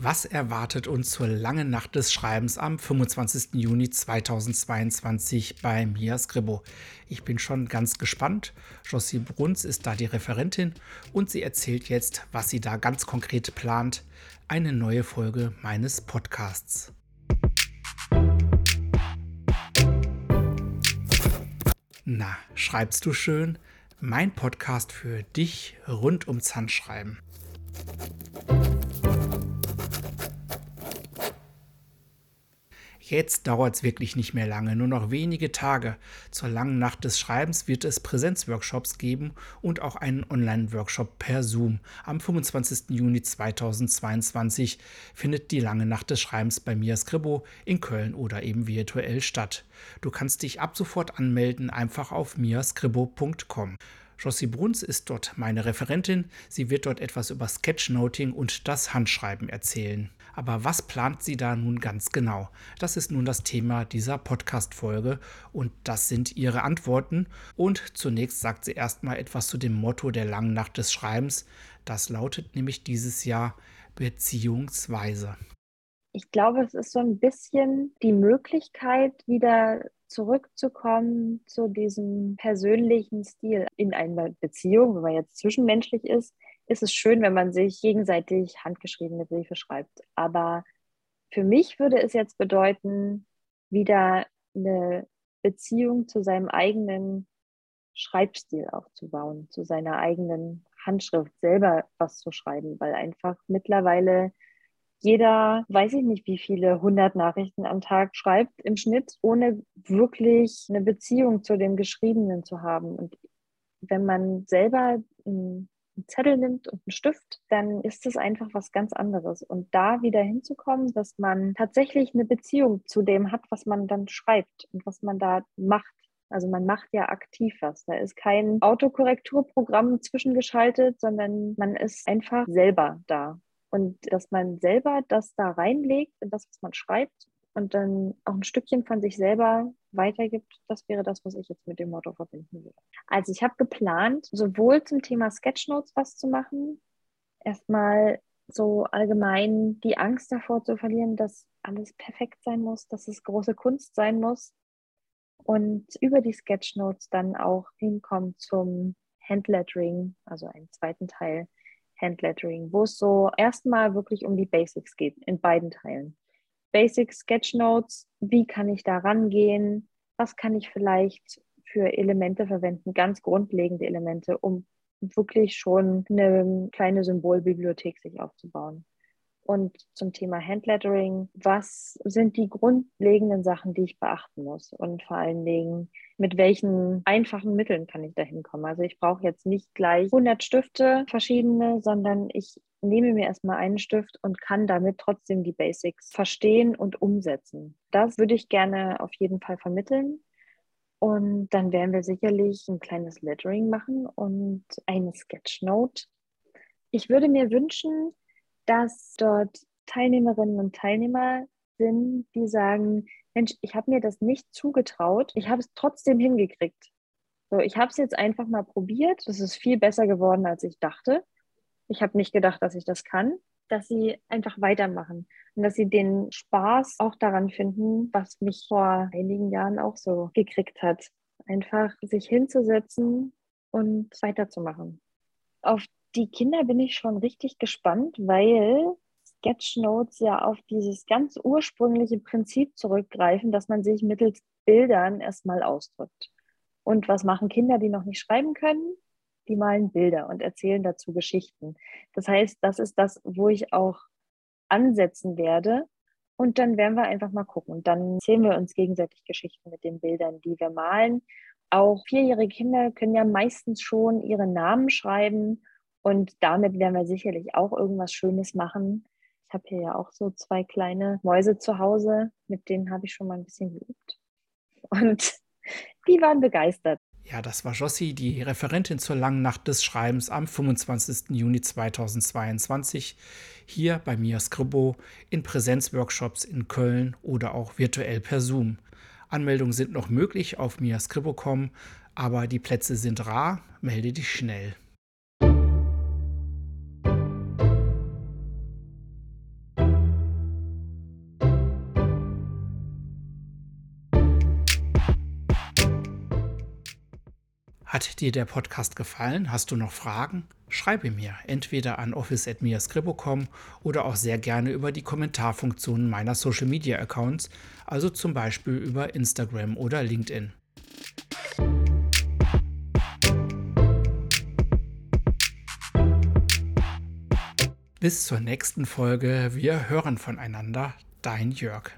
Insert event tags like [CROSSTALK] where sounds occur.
Was erwartet uns zur langen Nacht des Schreibens am 25. Juni 2022 bei Mia Scribbo? Ich bin schon ganz gespannt. Jossi Bruns ist da die Referentin und sie erzählt jetzt, was sie da ganz konkret plant. Eine neue Folge meines Podcasts. Na, schreibst du schön? Mein Podcast für dich rund ums Handschreiben. Jetzt dauert es wirklich nicht mehr lange, nur noch wenige Tage. Zur langen Nacht des Schreibens wird es Präsenzworkshops geben und auch einen Online-Workshop per Zoom. Am 25. Juni 2022 findet die lange Nacht des Schreibens bei Mia Scribo in Köln oder eben virtuell statt. Du kannst dich ab sofort anmelden, einfach auf miascribo.com. Jossi Bruns ist dort meine Referentin. Sie wird dort etwas über Sketchnoting und das Handschreiben erzählen. Aber was plant sie da nun ganz genau? Das ist nun das Thema dieser Podcast-Folge und das sind ihre Antworten. Und zunächst sagt sie erstmal etwas zu dem Motto der langen Nacht des Schreibens. Das lautet nämlich dieses Jahr beziehungsweise. Ich glaube, es ist so ein bisschen die Möglichkeit, wieder zurückzukommen zu diesem persönlichen Stil in einer Beziehung, wenn man jetzt zwischenmenschlich ist, ist es schön, wenn man sich gegenseitig handgeschriebene Briefe schreibt. Aber für mich würde es jetzt bedeuten, wieder eine Beziehung zu seinem eigenen Schreibstil aufzubauen, zu seiner eigenen Handschrift, selber was zu schreiben, weil einfach mittlerweile jeder, weiß ich nicht, wie viele hundert Nachrichten am Tag schreibt im Schnitt, ohne wirklich eine Beziehung zu dem Geschriebenen zu haben. Und wenn man selber einen Zettel nimmt und einen Stift, dann ist es einfach was ganz anderes. Und da wieder hinzukommen, dass man tatsächlich eine Beziehung zu dem hat, was man dann schreibt und was man da macht. Also man macht ja aktiv was. Da ist kein Autokorrekturprogramm zwischengeschaltet, sondern man ist einfach selber da. Und dass man selber das da reinlegt in das, was man schreibt und dann auch ein Stückchen von sich selber weitergibt, das wäre das, was ich jetzt mit dem Motto verbinden würde. Also ich habe geplant, sowohl zum Thema Sketchnotes was zu machen, erstmal so allgemein die Angst davor zu verlieren, dass alles perfekt sein muss, dass es große Kunst sein muss und über die Sketchnotes dann auch hinkommen zum Handlettering, also einen zweiten Teil Handlettering, wo es so erstmal wirklich um die Basics geht in beiden Teilen. Basic Sketchnotes, wie kann ich da rangehen, was kann ich vielleicht für Elemente verwenden, ganz grundlegende Elemente, um wirklich schon eine kleine Symbolbibliothek sich aufzubauen. Und zum Thema Handlettering, was sind die grundlegenden Sachen, die ich beachten muss? Und vor allen Dingen, mit welchen einfachen Mitteln kann ich da hinkommen? Also ich brauche jetzt nicht gleich 100 Stifte verschiedene, sondern ich nehme mir erstmal einen Stift und kann damit trotzdem die Basics verstehen und umsetzen. Das würde ich gerne auf jeden Fall vermitteln. Und dann werden wir sicherlich ein kleines Lettering machen und eine Sketchnote. Ich würde mir wünschen, dass dort Teilnehmerinnen und Teilnehmer sind, die sagen, Mensch, ich habe mir das nicht zugetraut, ich habe es trotzdem hingekriegt. So, ich habe es jetzt einfach mal probiert, es ist viel besser geworden, als ich dachte. Ich habe nicht gedacht, dass ich das kann, dass sie einfach weitermachen und dass sie den Spaß auch daran finden, was mich vor einigen Jahren auch so gekriegt hat. Einfach sich hinzusetzen und weiterzumachen. Auf die Kinder bin ich schon richtig gespannt, weil Sketchnotes ja auf dieses ganz ursprüngliche Prinzip zurückgreifen, dass man sich mittels Bildern erstmal ausdrückt. Und was machen Kinder, die noch nicht schreiben können? Die malen Bilder und erzählen dazu Geschichten. Das heißt, das ist das, wo ich auch ansetzen werde. Und dann werden wir einfach mal gucken. Dann erzählen wir uns gegenseitig Geschichten mit den Bildern, die wir malen. Auch vierjährige Kinder können ja meistens schon ihre Namen schreiben und damit werden wir sicherlich auch irgendwas Schönes machen. Ich habe hier ja auch so zwei kleine Mäuse zu Hause, mit denen habe ich schon mal ein bisschen geübt. Und [LAUGHS] die waren begeistert. Ja, das war Jossi, die Referentin zur langen Nacht des Schreibens am 25. Juni 2022 hier bei Mia Scribo in Präsenzworkshops in Köln oder auch virtuell per Zoom. Anmeldungen sind noch möglich auf miascribo.com, aber die Plätze sind rar. Melde dich schnell. Hat dir der Podcast gefallen? Hast du noch Fragen? Schreibe mir entweder an office.miascribo.com oder auch sehr gerne über die Kommentarfunktionen meiner Social Media Accounts, also zum Beispiel über Instagram oder LinkedIn. Bis zur nächsten Folge. Wir hören voneinander. Dein Jörg.